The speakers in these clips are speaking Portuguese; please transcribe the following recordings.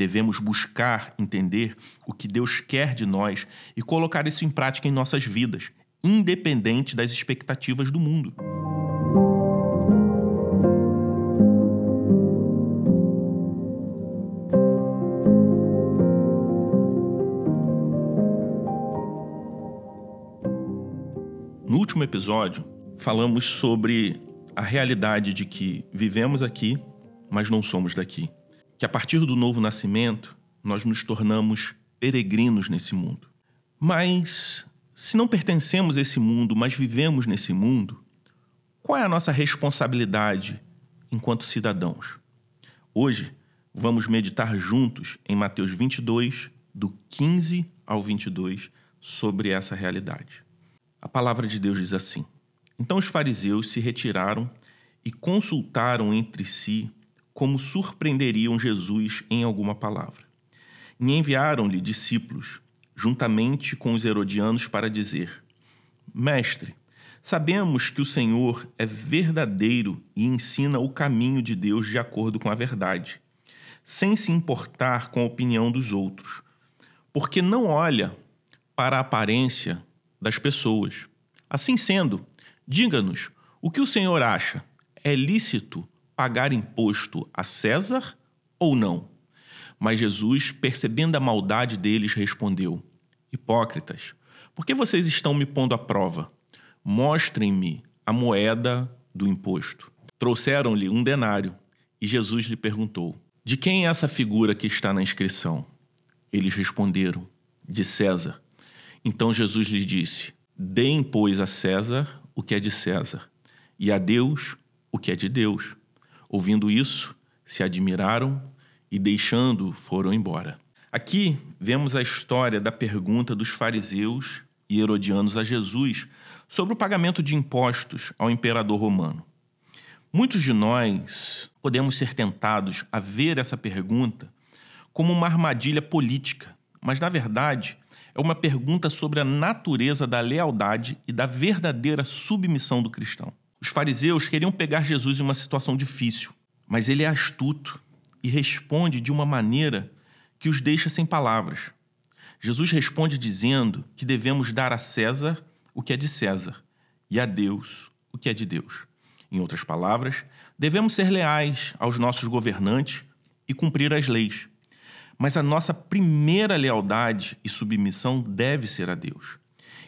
Devemos buscar entender o que Deus quer de nós e colocar isso em prática em nossas vidas, independente das expectativas do mundo. No último episódio, falamos sobre a realidade de que vivemos aqui, mas não somos daqui. Que a partir do novo nascimento, nós nos tornamos peregrinos nesse mundo. Mas, se não pertencemos a esse mundo, mas vivemos nesse mundo, qual é a nossa responsabilidade enquanto cidadãos? Hoje, vamos meditar juntos em Mateus 22, do 15 ao 22, sobre essa realidade. A palavra de Deus diz assim: Então os fariseus se retiraram e consultaram entre si como surpreenderiam Jesus em alguma palavra. E enviaram-lhe discípulos, juntamente com os herodianos, para dizer: Mestre, sabemos que o Senhor é verdadeiro e ensina o caminho de Deus de acordo com a verdade, sem se importar com a opinião dos outros, porque não olha para a aparência das pessoas. Assim sendo, diga-nos o que o Senhor acha: é lícito pagar imposto a César ou não? Mas Jesus, percebendo a maldade deles, respondeu: Hipócritas, por que vocês estão me pondo à prova? Mostrem-me a moeda do imposto. Trouxeram-lhe um denário e Jesus lhe perguntou: De quem é essa figura que está na inscrição? Eles responderam: De César. Então Jesus lhe disse: Deem, pois, a César o que é de César, e a Deus o que é de Deus. Ouvindo isso, se admiraram e, deixando, foram embora. Aqui vemos a história da pergunta dos fariseus e herodianos a Jesus sobre o pagamento de impostos ao imperador romano. Muitos de nós podemos ser tentados a ver essa pergunta como uma armadilha política, mas na verdade é uma pergunta sobre a natureza da lealdade e da verdadeira submissão do cristão. Os fariseus queriam pegar Jesus em uma situação difícil, mas ele é astuto e responde de uma maneira que os deixa sem palavras. Jesus responde dizendo que devemos dar a César o que é de César e a Deus o que é de Deus. Em outras palavras, devemos ser leais aos nossos governantes e cumprir as leis. Mas a nossa primeira lealdade e submissão deve ser a Deus.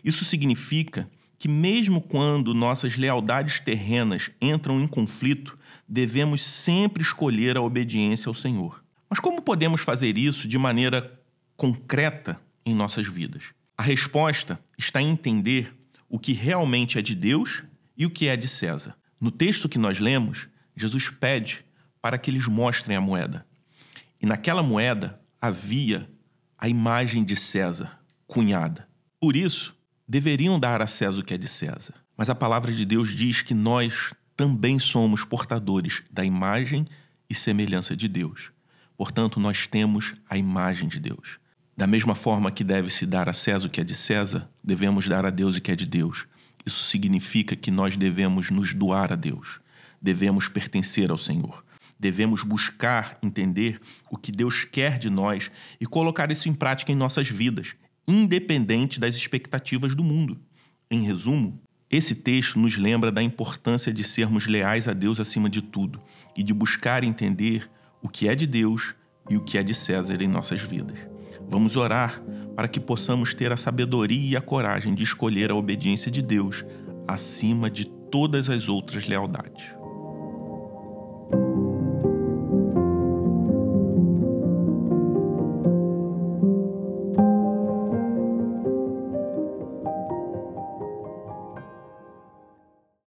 Isso significa que, mesmo quando nossas lealdades terrenas entram em conflito, devemos sempre escolher a obediência ao Senhor. Mas como podemos fazer isso de maneira concreta em nossas vidas? A resposta está em entender o que realmente é de Deus e o que é de César. No texto que nós lemos, Jesus pede para que eles mostrem a moeda. E naquela moeda havia a imagem de César cunhada. Por isso, deveriam dar a César o que é de César. Mas a palavra de Deus diz que nós também somos portadores da imagem e semelhança de Deus. Portanto, nós temos a imagem de Deus. Da mesma forma que deve-se dar a César o que é de César, devemos dar a Deus o que é de Deus. Isso significa que nós devemos nos doar a Deus. Devemos pertencer ao Senhor. Devemos buscar entender o que Deus quer de nós e colocar isso em prática em nossas vidas, independente das expectativas do mundo. Em resumo, esse texto nos lembra da importância de sermos leais a Deus acima de tudo e de buscar entender o que é de Deus e o que é de César em nossas vidas. Vamos orar para que possamos ter a sabedoria e a coragem de escolher a obediência de Deus acima de todas as outras lealdades.